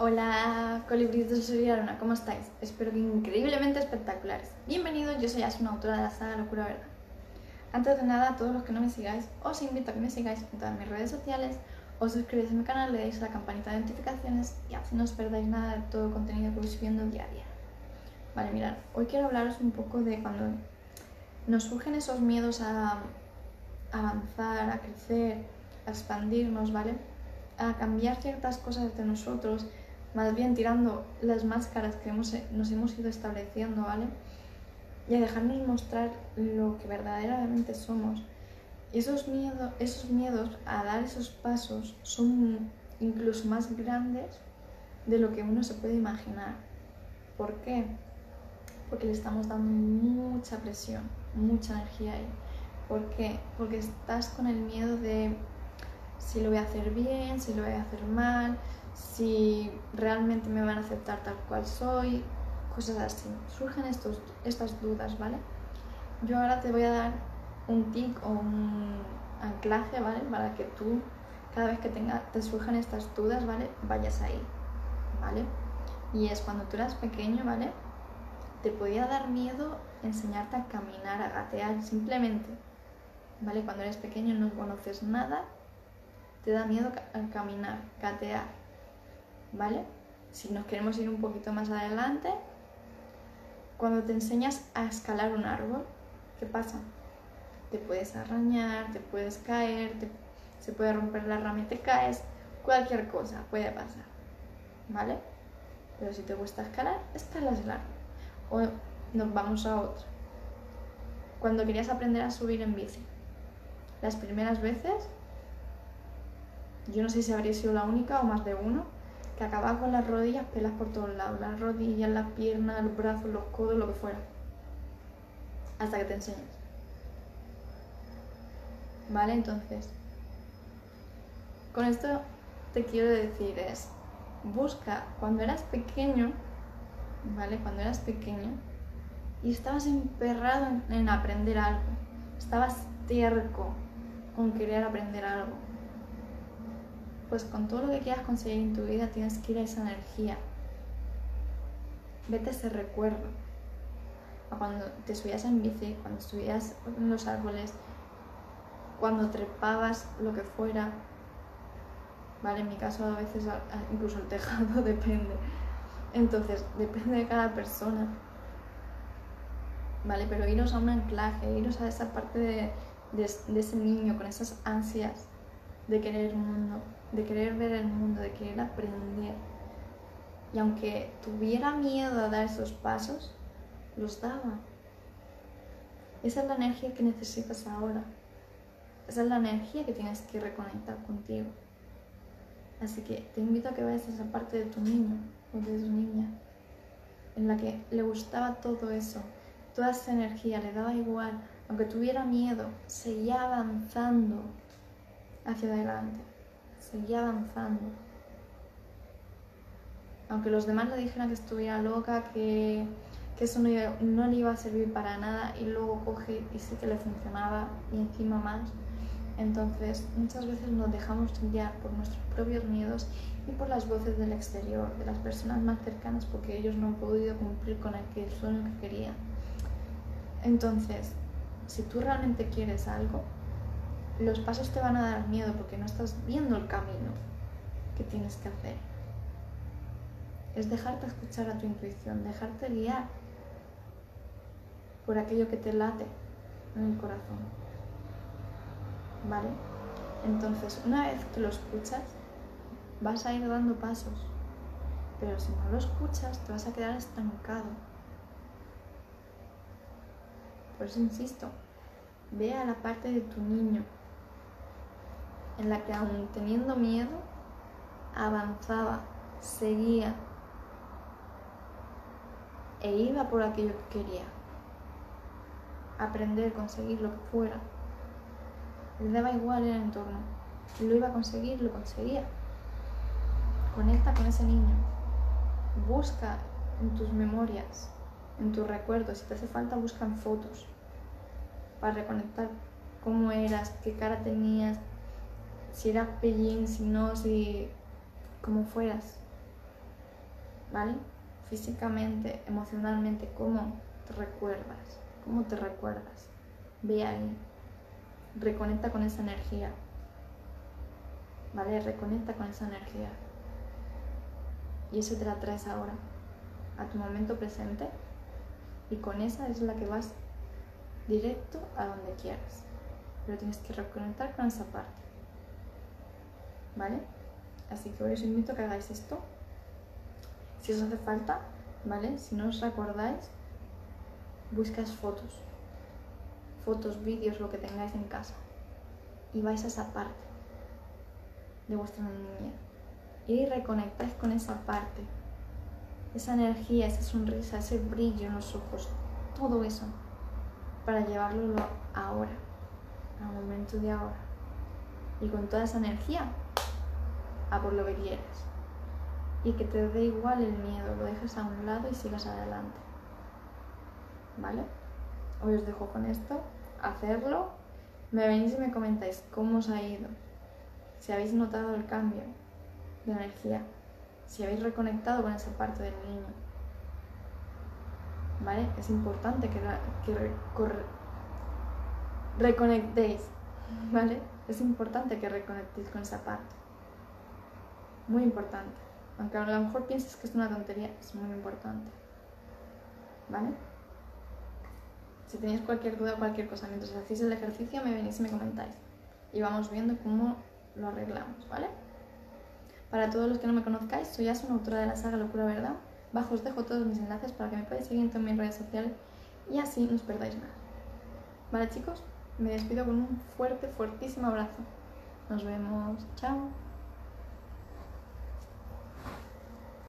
Hola, colibríes de Soy Aruna, ¿cómo estáis? Espero que increíblemente espectaculares. Bienvenidos, yo soy Asuna, autora de la saga Locura Verdad. Antes de nada, a todos los que no me sigáis, os invito a que me sigáis en todas mis redes sociales, os suscribáis a mi canal, le deis a la campanita de notificaciones y así no os perdáis nada de todo el contenido que voy subiendo día a día. Vale, mirad, hoy quiero hablaros un poco de cuando nos surgen esos miedos a avanzar, a crecer, a expandirnos, ¿vale? A cambiar ciertas cosas de nosotros, más bien tirando las máscaras que hemos, nos hemos ido estableciendo, ¿vale? Y a dejarnos mostrar lo que verdaderamente somos. Y esos, miedo, esos miedos a dar esos pasos son incluso más grandes de lo que uno se puede imaginar. ¿Por qué? Porque le estamos dando mucha presión, mucha energía ahí. ¿Por qué? Porque estás con el miedo de si lo voy a hacer bien, si lo voy a hacer mal, si realmente me van a aceptar tal cual soy, cosas así. Surgen estos, estas dudas, ¿vale? Yo ahora te voy a dar un tic o un anclaje, ¿vale? Para que tú, cada vez que tenga, te surjan estas dudas, ¿vale? Vayas ahí, ¿vale? Y es cuando tú eras pequeño, ¿vale? Te podía dar miedo enseñarte a caminar, a gatear, simplemente ¿vale? Cuando eres pequeño no conoces nada, te da miedo caminar, catear, ¿vale? Si nos queremos ir un poquito más adelante, cuando te enseñas a escalar un árbol, ¿qué pasa? Te puedes arañar, te puedes caer, se puede romper la rama y te caes, cualquier cosa puede pasar, ¿vale? Pero si te gusta escalar, escalas el árbol. O nos vamos a otra. Cuando querías aprender a subir en bici, las primeras veces, yo no sé si habría sido la única o más de uno, que acababa con las rodillas pelas por todos lados, las rodillas, las piernas, los brazos, los codos, lo que fuera. Hasta que te enseñes. ¿Vale? Entonces, con esto te quiero decir es, busca cuando eras pequeño, ¿vale? Cuando eras pequeño y estabas emperrado en, en aprender algo, estabas terco, con querer aprender algo. Pues con todo lo que quieras conseguir en tu vida tienes que ir a esa energía. Vete ese recuerdo. A cuando te subías en bici, cuando subías en los árboles, cuando trepabas lo que fuera. Vale, en mi caso a veces incluso el tejado depende. Entonces, depende de cada persona. Vale, pero iros a un anclaje, iros a esa parte de, ese niño con esas ansias de querer el mundo, de querer ver el mundo, de querer aprender. Y aunque tuviera miedo a dar esos pasos, los daba. Esa es la energía que necesitas ahora. Esa es la energía que tienes que reconectar contigo. Así que te invito a que vayas a esa parte de tu niño o de tu niña, en la que le gustaba todo eso, toda esa energía, le daba igual aunque tuviera miedo, seguía avanzando hacia adelante, seguía avanzando. Aunque los demás le dijeran que estuviera loca, que, eso no, no, le iba a servir para nada y luego coge y sí que le funcionaba y encima más. Entonces muchas veces nos dejamos guiar por nuestros propios miedos y por las voces del exterior, de las personas más cercanas porque ellos no han podido cumplir con aquel sueño que querían. Entonces, si tú realmente quieres algo, los pasos te van a dar miedo porque no estás viendo el camino que tienes que hacer. Es dejarte escuchar a tu intuición, dejarte guiar por aquello que te late en el corazón. ¿Vale? Entonces, una vez que lo escuchas, vas a ir dando pasos. Pero si no lo escuchas, te vas a quedar estancado por eso insisto, ve a la parte de tu niño en la que aún teniendo miedo, avanzaba, seguía e iba por aquello que quería. Aprender, conseguir lo que fuera. Le daba igual el entorno. Lo iba a conseguir, lo conseguía. Conecta con ese niño. Busca en tus memorias en tus recuerdos. Si te hace falta, buscan fotos para reconectar cómo eras, qué cara tenías, si eras pellín, si no, si como fueras. ¿vale? Físicamente, emocionalmente, cómo te recuerdas, cómo te recuerdas. Ve ahí, reconecta con esa energía, ¿vale? Reconecta con esa energía. Y eso te la traes ahora, a tu momento presente, y con esa es la que vas directo a donde quieras. Pero tienes que reconectar con esa parte. ¿Vale? Así que os invito a que hagáis esto. Si os hace falta, ¿vale? Si no os recordáis, buscáis fotos. Fotos, vídeos, lo que tengáis en casa. Y vais a esa parte de vuestra niñez. Y reconectáis con esa parte. Esa energía, esa sonrisa, ese brillo en los ojos. Todo eso. Para llevarlo ahora. Al momento de ahora. Y con toda esa energía a por lo que quieres. Y que te dé igual el miedo, lo dejes a un lado y sigas adelante. ¿Vale? Hoy os dejo con esto, hacerlo. Me venís y me comentáis cómo os ha ido, si habéis notado el cambio de energía, si habéis reconectado con esa parte del niño. ¿Vale? Es importante que reconectéis, ¿vale? Es importante que reconectéis con esa parte muy importante. Aunque a lo mejor pienses que es una tontería, es muy importante. ¿Vale? Si tenéis cualquier duda o cualquier cosa mientras hacéis el ejercicio, me venís y me comentáis. Y vamos viendo cómo lo arreglamos, ¿vale? Para todos los que no me conozcáis, soy Asun, autora de la saga Locura Verdad. Bajo os dejo todos mis enlaces para que me podáis seguir en todas mis redes sociales y así no os perdáis nada. ¿Vale chicos? Me despido con un fuerte, fuertísimo abrazo. Nos vemos. Chao.